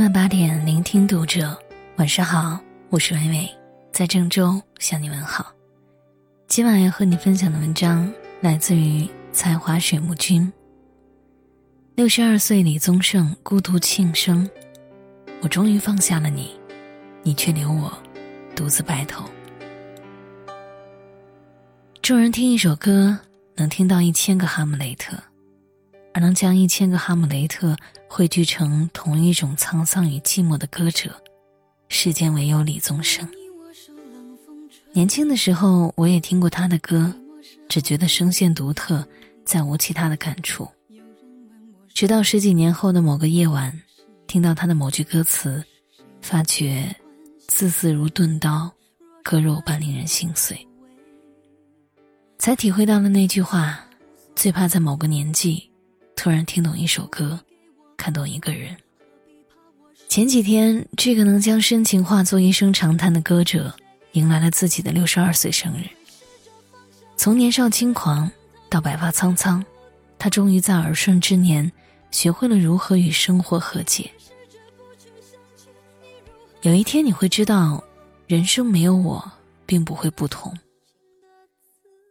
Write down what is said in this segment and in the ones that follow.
晚八点，聆听读者。晚上好，我是微微，在郑州向你问好。今晚要和你分享的文章来自于才华水木君。六十二岁李宗盛孤独庆生，我终于放下了你，你却留我独自白头。众人听一首歌，能听到一千个哈姆雷特。而能将一千个哈姆雷特汇聚成同一种沧桑与寂寞的歌者，世间唯有李宗盛。年轻的时候，我也听过他的歌，只觉得声线独特，再无其他的感触。直到十几年后的某个夜晚，听到他的某句歌词，发觉字字如钝刀，割肉般令人心碎，才体会到了那句话：最怕在某个年纪。突然听懂一首歌，看懂一个人。前几天，这个能将深情化作一声长叹的歌者，迎来了自己的六十二岁生日。从年少轻狂到白发苍苍，他终于在耳顺之年，学会了如何与生活和解。有一天你会知道，人生没有我，并不会不同。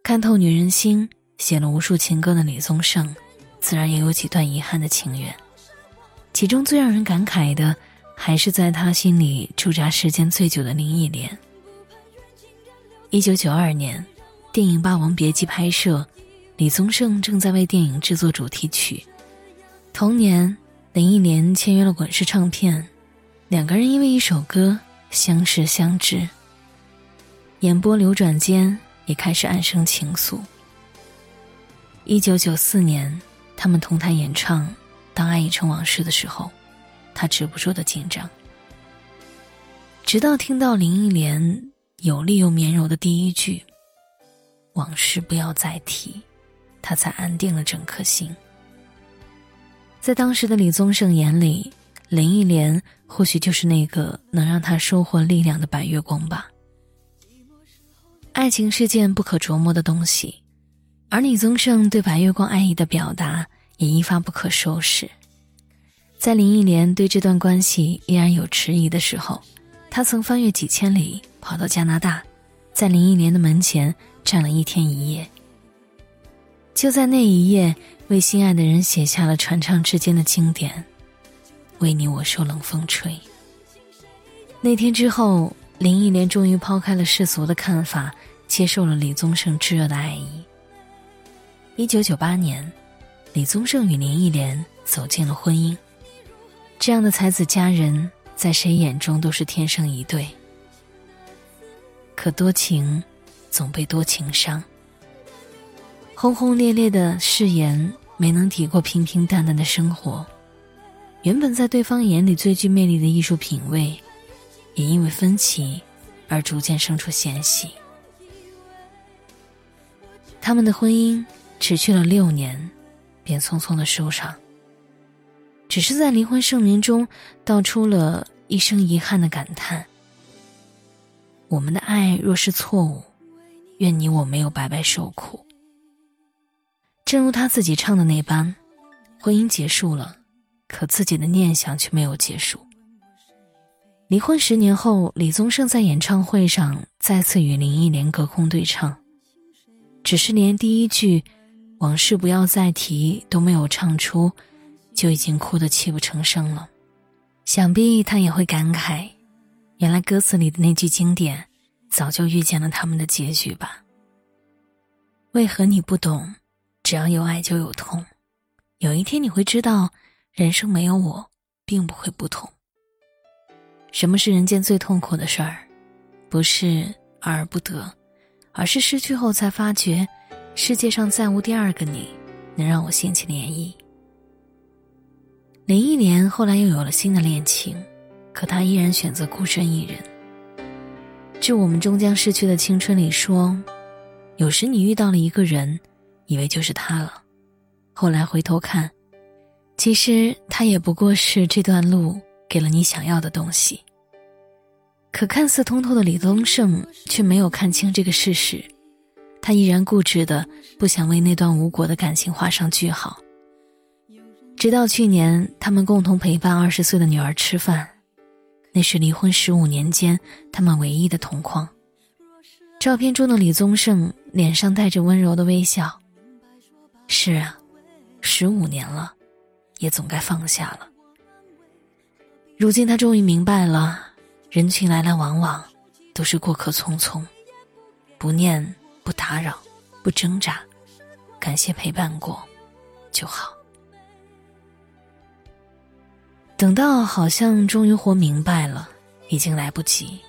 看透女人心，写了无数情歌的李宗盛。自然也有几段遗憾的情缘，其中最让人感慨的，还是在他心里驻扎时间最久的林忆莲。一九九二年，电影《霸王别姬》拍摄，李宗盛正在为电影制作主题曲。同年，林忆莲签约了滚石唱片，两个人因为一首歌相识相知。眼波流转间，也开始暗生情愫。一九九四年。他们同台演唱《当爱已成往事》的时候，他止不住的紧张。直到听到林忆莲有力又绵柔的第一句“往事不要再提”，他才安定了整颗心。在当时的李宗盛眼里，林忆莲或许就是那个能让他收获力量的白月光吧。爱情是件不可琢磨的东西。而李宗盛对白月光爱意的表达也一发不可收拾。在林忆莲对这段关系依然有迟疑的时候，他曾翻越几千里跑到加拿大，在林忆莲的门前站了一天一夜。就在那一夜，为心爱的人写下了传唱至今的经典：“为你我受冷风吹。”那天之后，林忆莲终于抛开了世俗的看法，接受了李宗盛炙热的爱意。一九九八年，李宗盛与林忆莲走进了婚姻。这样的才子佳人，在谁眼中都是天生一对。可多情，总被多情伤。轰轰烈烈的誓言没能抵过平平淡淡的生活。原本在对方眼里最具魅力的艺术品味，也因为分歧而逐渐生出嫌隙。他们的婚姻。持续了六年，便匆匆的收场。只是在离婚声明中道出了一声遗憾的感叹：“我们的爱若是错误，愿你我没有白白受苦。”正如他自己唱的那般，婚姻结束了，可自己的念想却没有结束。离婚十年后，李宗盛在演唱会上再次与林忆莲隔空对唱，只是连第一句。往事不要再提，都没有唱出，就已经哭得泣不成声了。想必他也会感慨，原来歌词里的那句经典，早就预见了他们的结局吧。为何你不懂？只要有爱就有痛，有一天你会知道，人生没有我，并不会不同。什么是人间最痛苦的事儿？不是爱而不得，而是失去后才发觉。世界上再无第二个你，能让我掀起涟漪。林忆莲后来又有了新的恋情，可她依然选择孤身一人。致我们终将逝去的青春里说，有时你遇到了一个人，以为就是他了，后来回头看，其实他也不过是这段路给了你想要的东西。可看似通透的李宗盛却没有看清这个事实。他依然固执的不想为那段无果的感情画上句号。直到去年，他们共同陪伴二十岁的女儿吃饭，那是离婚十五年间他们唯一的同框。照片中的李宗盛脸上带着温柔的微笑。是啊，十五年了，也总该放下了。如今他终于明白了，人群来来往往，都是过客匆匆，不念不打扰，不挣扎，感谢陪伴过，就好。等到好像终于活明白了，已经来不及。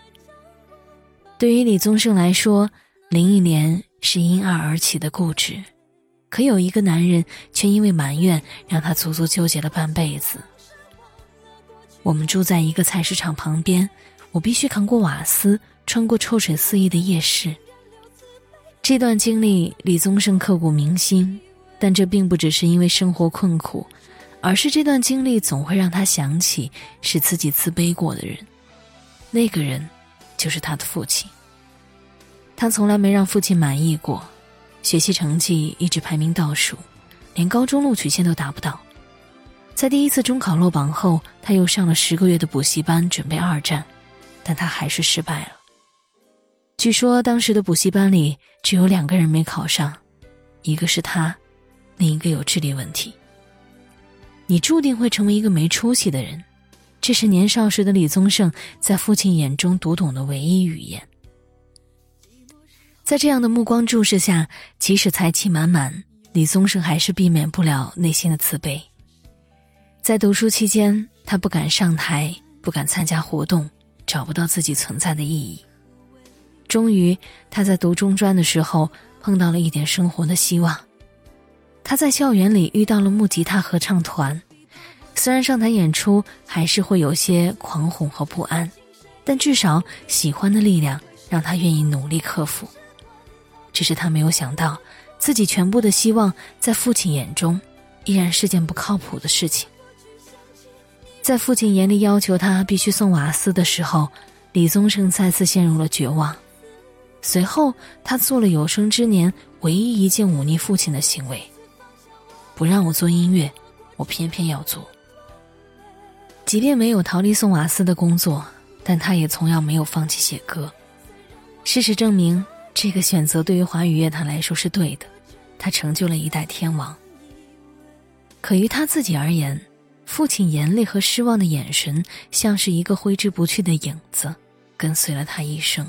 对于李宗盛来说，林忆莲是因爱而起的固执。可有一个男人，却因为埋怨，让他足足纠结了半辈子。我们住在一个菜市场旁边，我必须扛过瓦斯，穿过臭水四溢的夜市。这段经历，李宗盛刻骨铭心，但这并不只是因为生活困苦，而是这段经历总会让他想起使自己自卑过的人。那个人，就是他的父亲。他从来没让父亲满意过。学习成绩一直排名倒数，连高中录取线都达不到。在第一次中考落榜后，他又上了十个月的补习班准备二战，但他还是失败了。据说当时的补习班里只有两个人没考上，一个是他，另一个有智力问题。你注定会成为一个没出息的人，这是年少时的李宗盛在父亲眼中读懂的唯一语言。在这样的目光注视下，即使才气满满，李宗盛还是避免不了内心的自卑。在读书期间，他不敢上台，不敢参加活动，找不到自己存在的意义。终于，他在读中专的时候碰到了一点生活的希望。他在校园里遇到了木吉他合唱团，虽然上台演出还是会有些狂哄和不安，但至少喜欢的力量让他愿意努力克服。只是他没有想到，自己全部的希望在父亲眼中，依然是件不靠谱的事情。在父亲严厉要求他必须送瓦斯的时候，李宗盛再次陷入了绝望。随后，他做了有生之年唯一一件忤逆父亲的行为：不让我做音乐，我偏偏要做。即便没有逃离送瓦斯的工作，但他也从来没有放弃写歌。事实证明。这个选择对于华语乐坛来说是对的，他成就了一代天王。可于他自己而言，父亲严厉和失望的眼神，像是一个挥之不去的影子，跟随了他一生。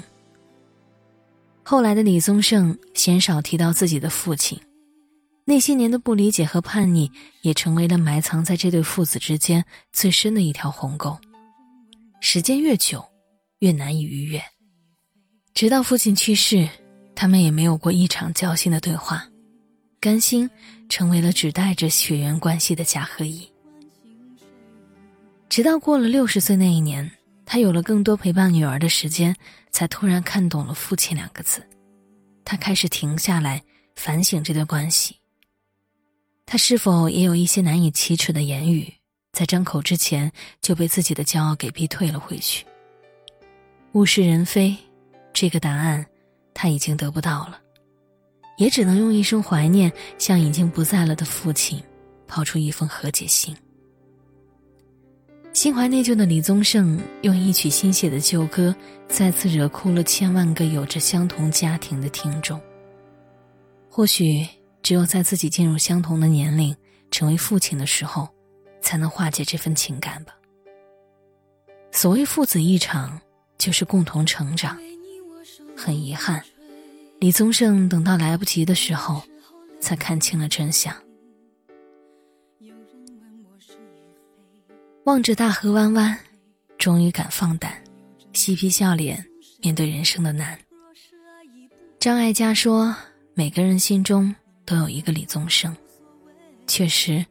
后来的李宗盛鲜少提到自己的父亲，那些年的不理解和叛逆，也成为了埋藏在这对父子之间最深的一条鸿沟。时间越久，越难以逾越。直到父亲去世，他们也没有过一场交心的对话，甘心成为了只带着血缘关系的甲和乙。直到过了六十岁那一年，他有了更多陪伴女儿的时间，才突然看懂了“父亲”两个字。他开始停下来反省这段关系。他是否也有一些难以启齿的言语，在张口之前就被自己的骄傲给逼退了回去？物是人非。这个答案，他已经得不到了，也只能用一声怀念，向已经不在了的父亲，抛出一封和解信。心怀内疚的李宗盛，用一曲新写的旧歌，再次惹哭了千万个有着相同家庭的听众。或许，只有在自己进入相同的年龄，成为父亲的时候，才能化解这份情感吧。所谓父子一场，就是共同成长。很遗憾，李宗盛等到来不及的时候，才看清了真相。望着大河弯弯，终于敢放胆，嬉皮笑脸面对人生的难。张艾嘉说：“每个人心中都有一个李宗盛。”确实，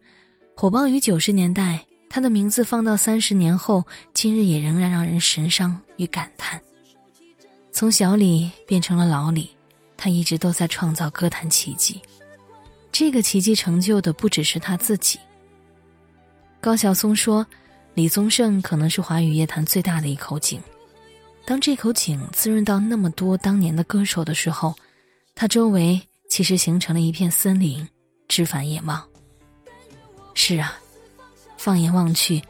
火爆于九十年代，他的名字放到三十年后，今日也仍然让人神伤与感叹。从小李变成了老李，他一直都在创造歌坛奇迹。这个奇迹成就的不只是他自己。高晓松说：“李宗盛可能是华语乐坛最大的一口井。当这口井滋润到那么多当年的歌手的时候，他周围其实形成了一片森林，枝繁叶茂。是啊，放眼望去，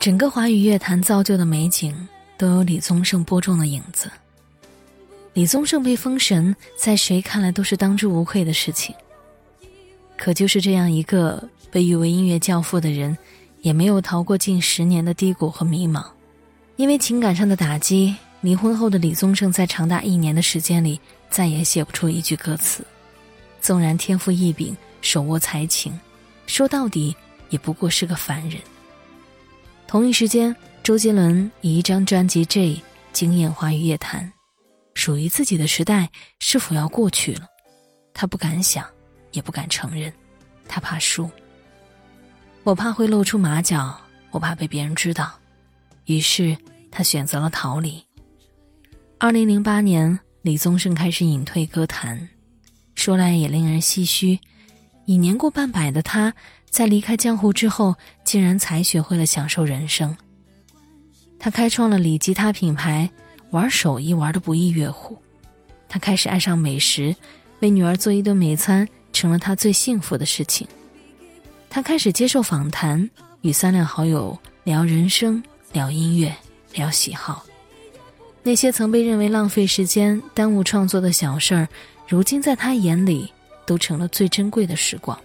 整个华语乐坛造就的美景都有李宗盛播种的影子。李宗盛被封神，在谁看来都是当之无愧的事情。可就是这样一个被誉为音乐教父的人，也没有逃过近十年的低谷和迷茫。因为情感上的打击，离婚后的李宗盛在长达一年的时间里再也写不出一句歌词。纵然天赋异禀，手握才情，说到底也不过是个凡人。同一时间，周杰伦以一张专辑《J》惊艳华语乐坛，属于自己的时代是否要过去了？他不敢想。也不敢承认，他怕输。我怕会露出马脚，我怕被别人知道，于是他选择了逃离。二零零八年，李宗盛开始隐退歌坛，说来也令人唏嘘。已年过半百的他，在离开江湖之后，竟然才学会了享受人生。他开创了李吉他品牌，玩手艺玩的不亦乐乎。他开始爱上美食，为女儿做一顿美餐。成了他最幸福的事情。他开始接受访谈，与三两好友聊人生、聊音乐、聊喜好。那些曾被认为浪费时间、耽误创作的小事儿，如今在他眼里都成了最珍贵的时光。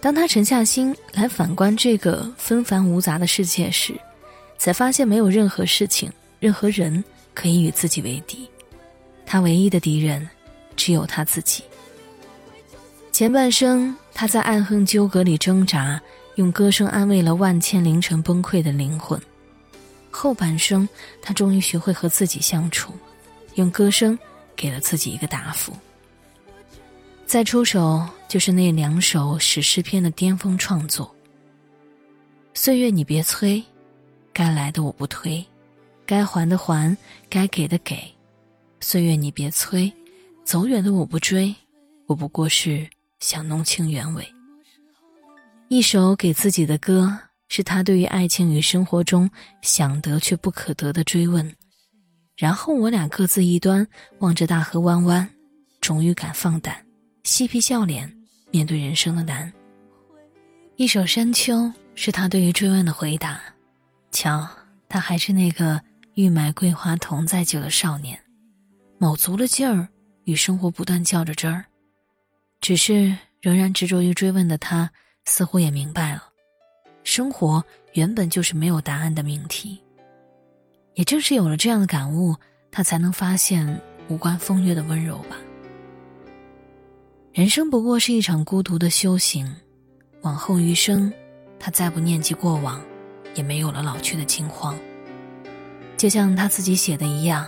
当他沉下心来反观这个纷繁无杂的世界时，才发现没有任何事情、任何人可以与自己为敌。他唯一的敌人，只有他自己。前半生，他在爱恨纠葛里挣扎，用歌声安慰了万千凌晨崩溃的灵魂；后半生，他终于学会和自己相处，用歌声给了自己一个答复。再出手，就是那两首史诗篇的巅峰创作。岁月你别催，该来的我不推，该还的还，该给的给。岁月你别催，走远的我不追，我不过是。想弄清原委。一首给自己的歌，是他对于爱情与生活中想得却不可得的追问。然后我俩各自一端，望着大河弯弯，终于敢放胆，嬉皮笑脸面对人生的难。一首山丘，是他对于追问的回答。瞧，他还是那个欲买桂花同载酒的少年，卯足了劲儿，与生活不断较着真儿。只是仍然执着于追问的他，似乎也明白了，生活原本就是没有答案的命题。也正是有了这样的感悟，他才能发现无关风月的温柔吧。人生不过是一场孤独的修行，往后余生，他再不念及过往，也没有了老去的惊慌。就像他自己写的一样：“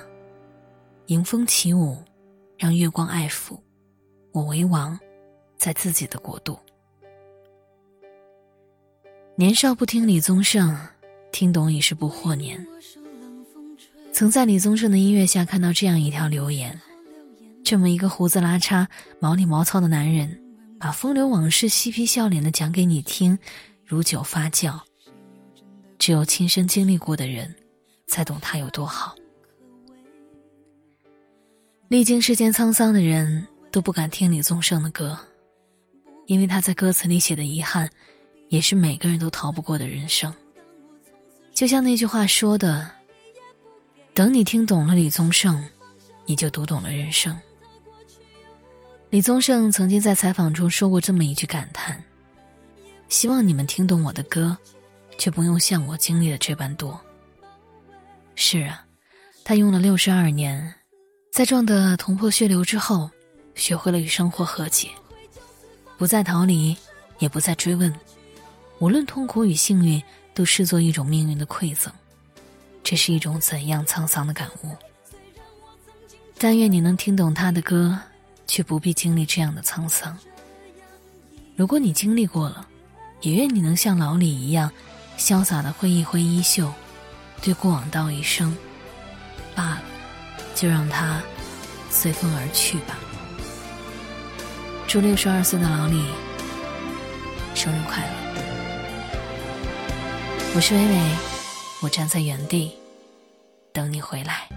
迎风起舞，让月光爱抚，我为王。”在自己的国度。年少不听李宗盛，听懂已是不惑年。曾在李宗盛的音乐下看到这样一条留言：这么一个胡子拉碴、毛里毛糙的男人，把风流往事嬉皮笑脸的讲给你听，如酒发酵。只有亲身经历过的人，才懂他有多好。历经世间沧桑的人都不敢听李宗盛的歌。因为他在歌词里写的遗憾，也是每个人都逃不过的人生。就像那句话说的：“等你听懂了李宗盛，你就读懂了人生。”李宗盛曾经在采访中说过这么一句感叹：“希望你们听懂我的歌，却不用像我经历的这般多。”是啊，他用了六十二年，在撞得头破血流之后，学会了与生活和解。不再逃离，也不再追问，无论痛苦与幸运，都视作一种命运的馈赠。这是一种怎样沧桑的感悟？但愿你能听懂他的歌，却不必经历这样的沧桑。如果你经历过了，也愿你能像老李一样，潇洒的挥一挥衣袖，对过往道一声：罢了，就让它随风而去吧。祝六十二岁的老李生日快乐！我是微微，我站在原地等你回来。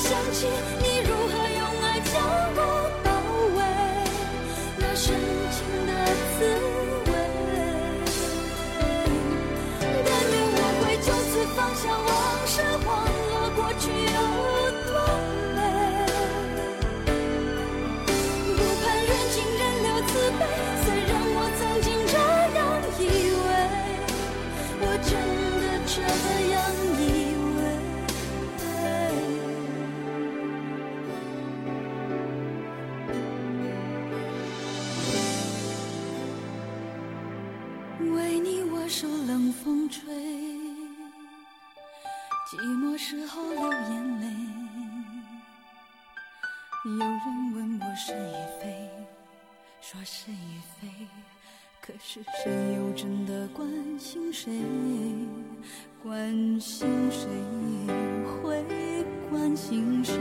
想起你寂寞时候流眼泪。有人问我是与非，说是与非，可是谁又真的关心谁？关心谁会关心谁？